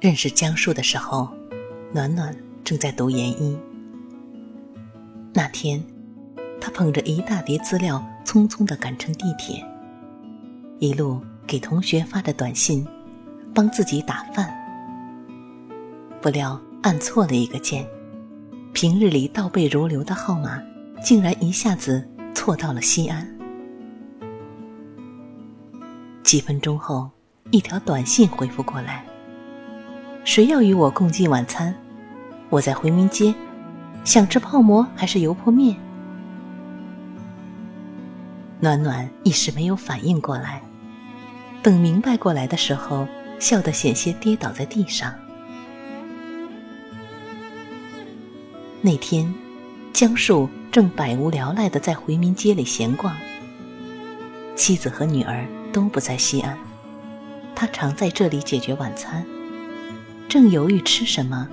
认识江树的时候，暖暖正在读研一。那天，他捧着一大叠资料，匆匆的赶乘地铁，一路给同学发着短信，帮自己打饭。不料按错了一个键，平日里倒背如流的号码，竟然一下子错到了西安。几分钟后，一条短信回复过来。谁要与我共进晚餐？我在回民街，想吃泡馍还是油泼面？暖暖一时没有反应过来，等明白过来的时候，笑得险些跌倒在地上。那天，江树正百无聊赖的在回民街里闲逛，妻子和女儿都不在西安，他常在这里解决晚餐。正犹豫吃什么，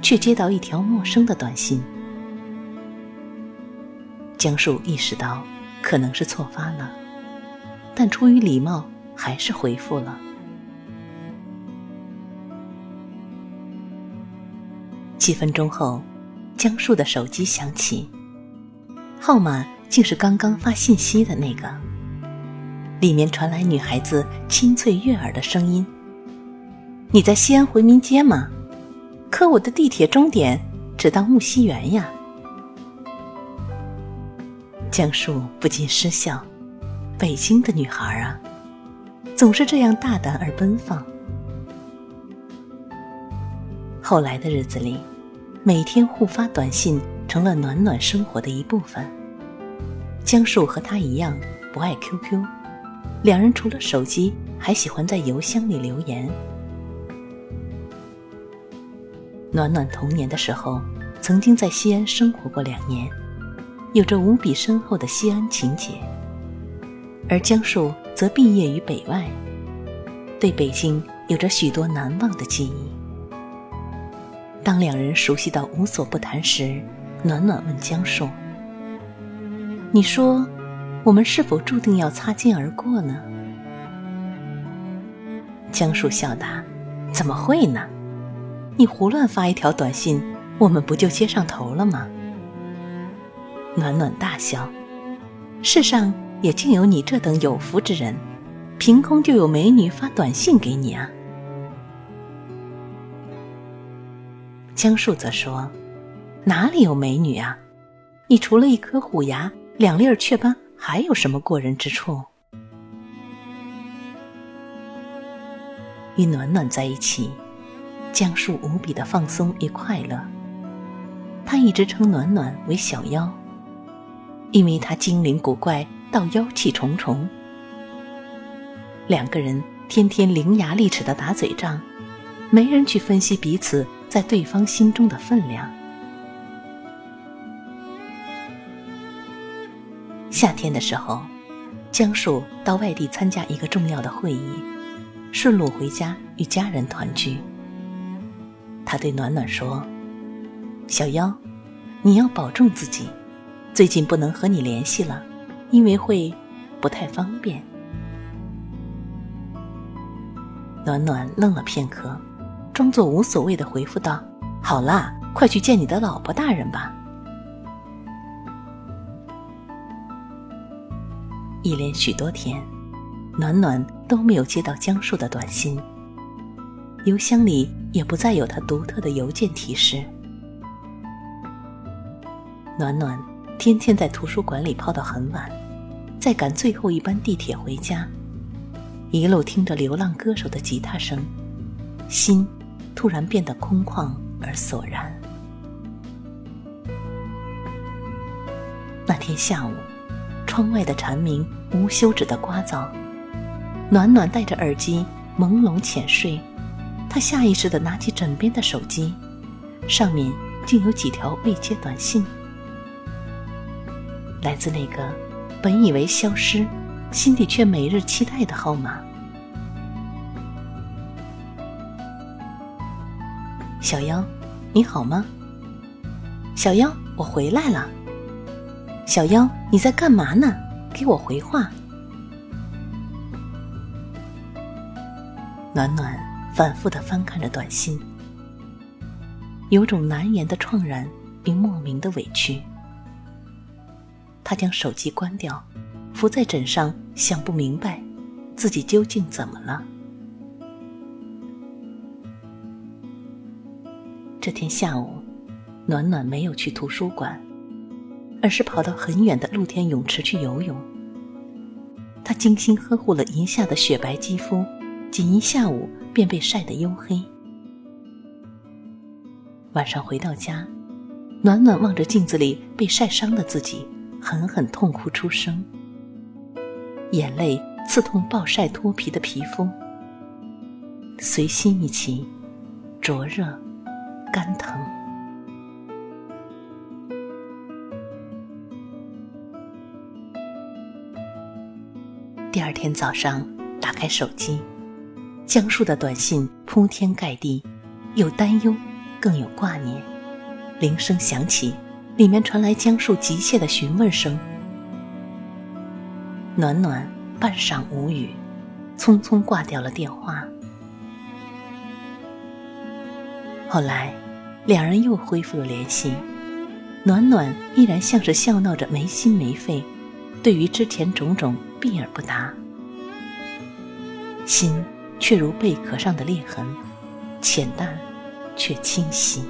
却接到一条陌生的短信。江树意识到可能是错发了，但出于礼貌，还是回复了。几分钟后，江树的手机响起，号码竟是刚刚发信息的那个，里面传来女孩子清脆悦耳的声音。你在西安回民街吗？可我的地铁终点只到木樨园呀。江树不禁失笑，北京的女孩啊，总是这样大胆而奔放。后来的日子里，每天互发短信成了暖暖生活的一部分。江树和他一样不爱 QQ，两人除了手机，还喜欢在邮箱里留言。暖暖童年的时候，曾经在西安生活过两年，有着无比深厚的西安情结。而江树则毕业于北外，对北京有着许多难忘的记忆。当两人熟悉到无所不谈时，暖暖问江树：“你说，我们是否注定要擦肩而过呢？”江树笑答：“怎么会呢？”你胡乱发一条短信，我们不就接上头了吗？暖暖大笑，世上也竟有你这等有福之人，凭空就有美女发短信给你啊！江树则说：“哪里有美女啊？你除了一颗虎牙、两粒雀斑，还有什么过人之处？”与暖暖在一起。江树无比的放松与快乐，他一直称暖暖为小妖，因为他精灵古怪到妖气重重。两个人天天伶牙俐齿的打嘴仗，没人去分析彼此在对方心中的分量。夏天的时候，江树到外地参加一个重要的会议，顺路回家与家人团聚。他对暖暖说：“小妖，你要保重自己，最近不能和你联系了，因为会不太方便。”暖暖愣了片刻，装作无所谓的回复道：“好啦，快去见你的老婆大人吧。”一连许多天，暖暖都没有接到江树的短信。邮箱里也不再有他独特的邮件提示。暖暖天天在图书馆里泡到很晚，再赶最后一班地铁回家，一路听着流浪歌手的吉他声，心突然变得空旷而索然。那天下午，窗外的蝉鸣无休止的刮噪，暖暖戴着耳机，朦胧浅睡。他下意识地拿起枕边的手机，上面竟有几条未接短信，来自那个本以为消失，心底却每日期待的号码。小妖，你好吗？小妖，我回来了。小妖，你在干嘛呢？给我回话。暖暖反复的翻看着短信，有种难言的怆然并莫名的委屈。他将手机关掉，伏在枕上，想不明白自己究竟怎么了。这天下午，暖暖没有去图书馆，而是跑到很远的露天泳池去游泳。她精心呵护了一下的雪白肌肤。仅一下午便被晒得黝黑。晚上回到家，暖暖望着镜子里被晒伤的自己，狠狠痛哭出声，眼泪刺痛暴晒脱皮的皮肤，随心一起灼热、干疼。第二天早上，打开手机。江树的短信铺天盖地，有担忧，更有挂念。铃声响起，里面传来江树急切的询问声。暖暖半晌无语，匆匆挂掉了电话。后来，两人又恢复了联系，暖暖依然像是笑闹着没心没肺，对于之前种种避而不答，心。却如贝壳上的裂痕，浅淡却清晰。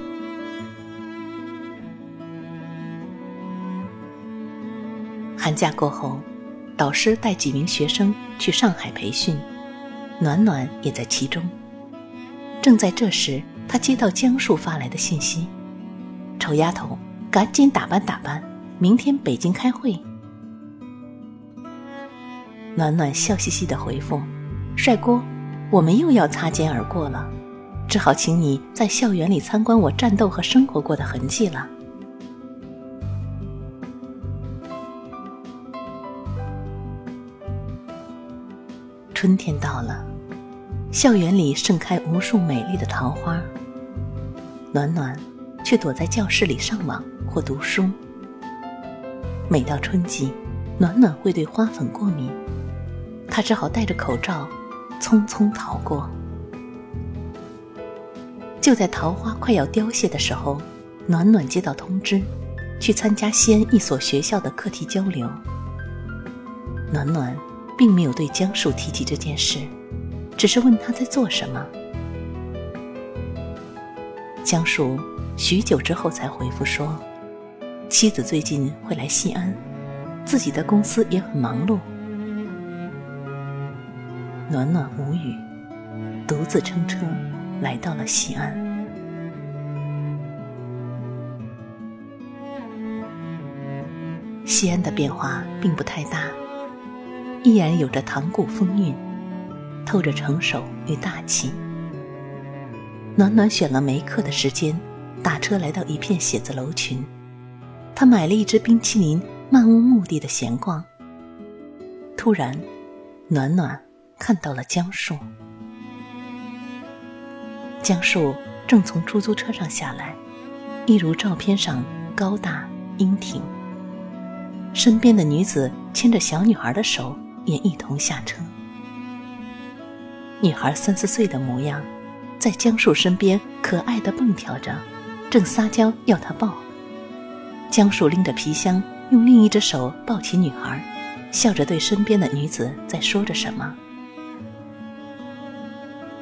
寒假过后，导师带几名学生去上海培训，暖暖也在其中。正在这时，他接到江树发来的信息：“丑丫头，赶紧打扮打扮，明天北京开会。”暖暖笑嘻嘻的回复：“帅哥。”我们又要擦肩而过了，只好请你在校园里参观我战斗和生活过的痕迹了。春天到了，校园里盛开无数美丽的桃花。暖暖却躲在教室里上网或读书。每到春季，暖暖会对花粉过敏，她只好戴着口罩。匆匆逃过。就在桃花快要凋谢的时候，暖暖接到通知，去参加西安一所学校的课题交流。暖暖并没有对江树提起这件事，只是问他在做什么。江树许久之后才回复说，妻子最近会来西安，自己的公司也很忙碌。暖暖无语，独自乘车来到了西安。西安的变化并不太大，依然有着唐古风韵，透着成熟与大气。暖暖选了没课的时间，打车来到一片写字楼群。他买了一支冰淇淋，漫无目的的闲逛。突然，暖暖。看到了江树，江树正从出租车上下来，一如照片上高大英挺。身边的女子牵着小女孩的手，也一同下车。女孩三四岁的模样，在江树身边可爱的蹦跳着，正撒娇要他抱。江树拎着皮箱，用另一只手抱起女孩，笑着对身边的女子在说着什么。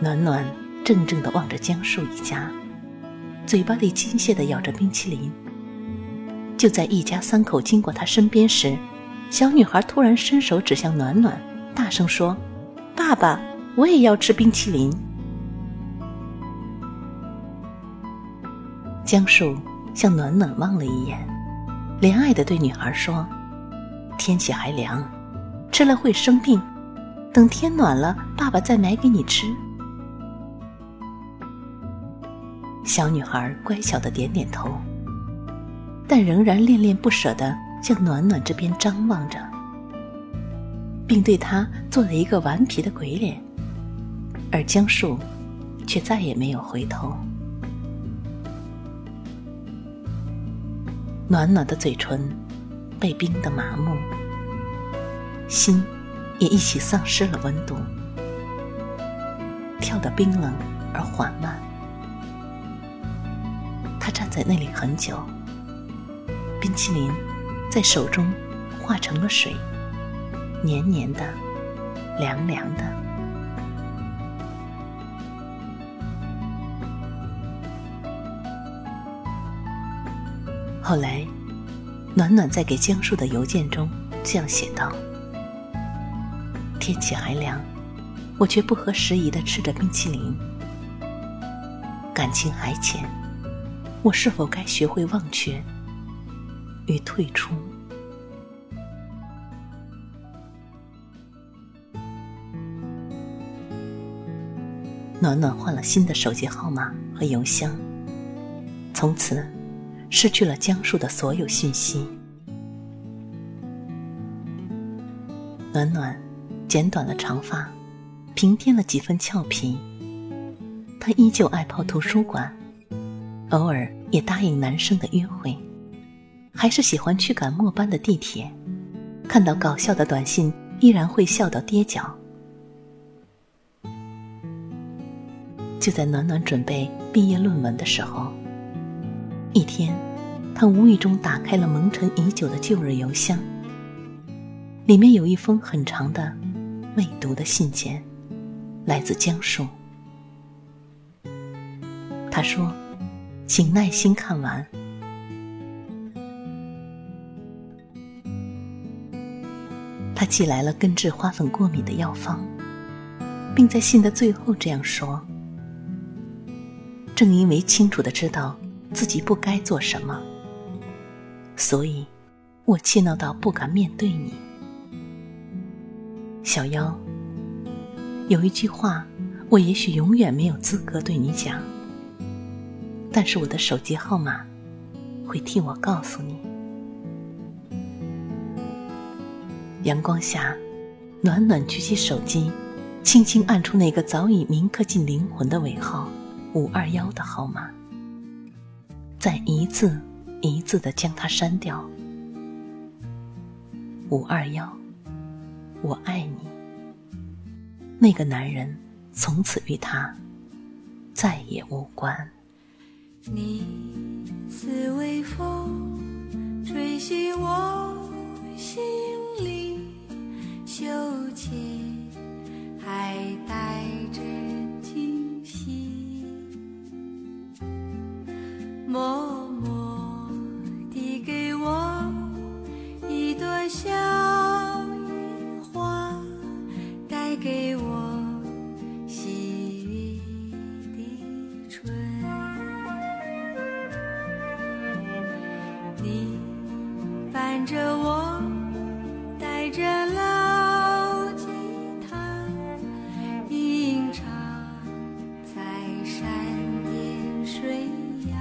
暖暖怔怔地望着江树一家，嘴巴里机械地咬着冰淇淋。就在一家三口经过他身边时，小女孩突然伸手指向暖暖，大声说：“爸爸，我也要吃冰淇淋。”江树向暖暖望了一眼，怜爱地对女孩说：“天气还凉，吃了会生病，等天暖了，爸爸再买给你吃。”小女孩乖巧的点点头，但仍然恋恋不舍的向暖暖这边张望着，并对她做了一个顽皮的鬼脸，而江树却再也没有回头。暖暖的嘴唇被冰得麻木，心也一起丧失了温度，跳得冰冷而缓慢。在那里很久，冰淇淋在手中化成了水，黏黏的，凉凉的。后来，暖暖在给江树的邮件中这样写道：“天气还凉，我却不合时宜的吃着冰淇淋，感情还浅。”我是否该学会忘却与退出？暖暖换了新的手机号码和邮箱，从此失去了江树的所有讯息。暖暖剪短了长发，平添了几分俏皮。她依旧爱泡图书馆。偶尔也答应男生的约会，还是喜欢去赶末班的地铁，看到搞笑的短信依然会笑到跌脚。就在暖暖准备毕业论文的时候，一天，他无意中打开了蒙尘已久的旧日邮箱，里面有一封很长的未读的信件，来自江树。他说。请耐心看完。他寄来了根治花粉过敏的药方，并在信的最后这样说：“正因为清楚的知道自己不该做什么，所以，我气恼到不敢面对你。小妖，有一句话，我也许永远没有资格对你讲。”但是我的手机号码会替我告诉你。阳光下，暖暖举起手机，轻轻按出那个早已铭刻进灵魂的尾号“五二幺”的号码，再一字一字的将它删掉。五二幺，我爱你。那个男人从此与他再也无关。你似微风，着我，带着老吉他，吟唱在山巅水崖，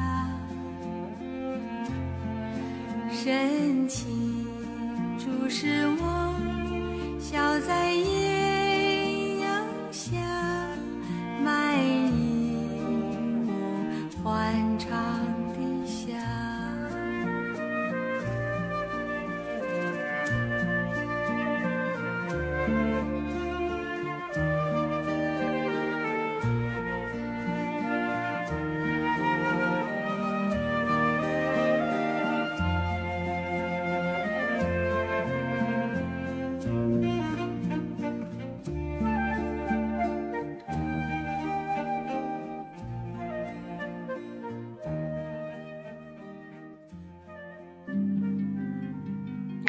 深情注视我，笑在艳阳下，埋影我欢唱。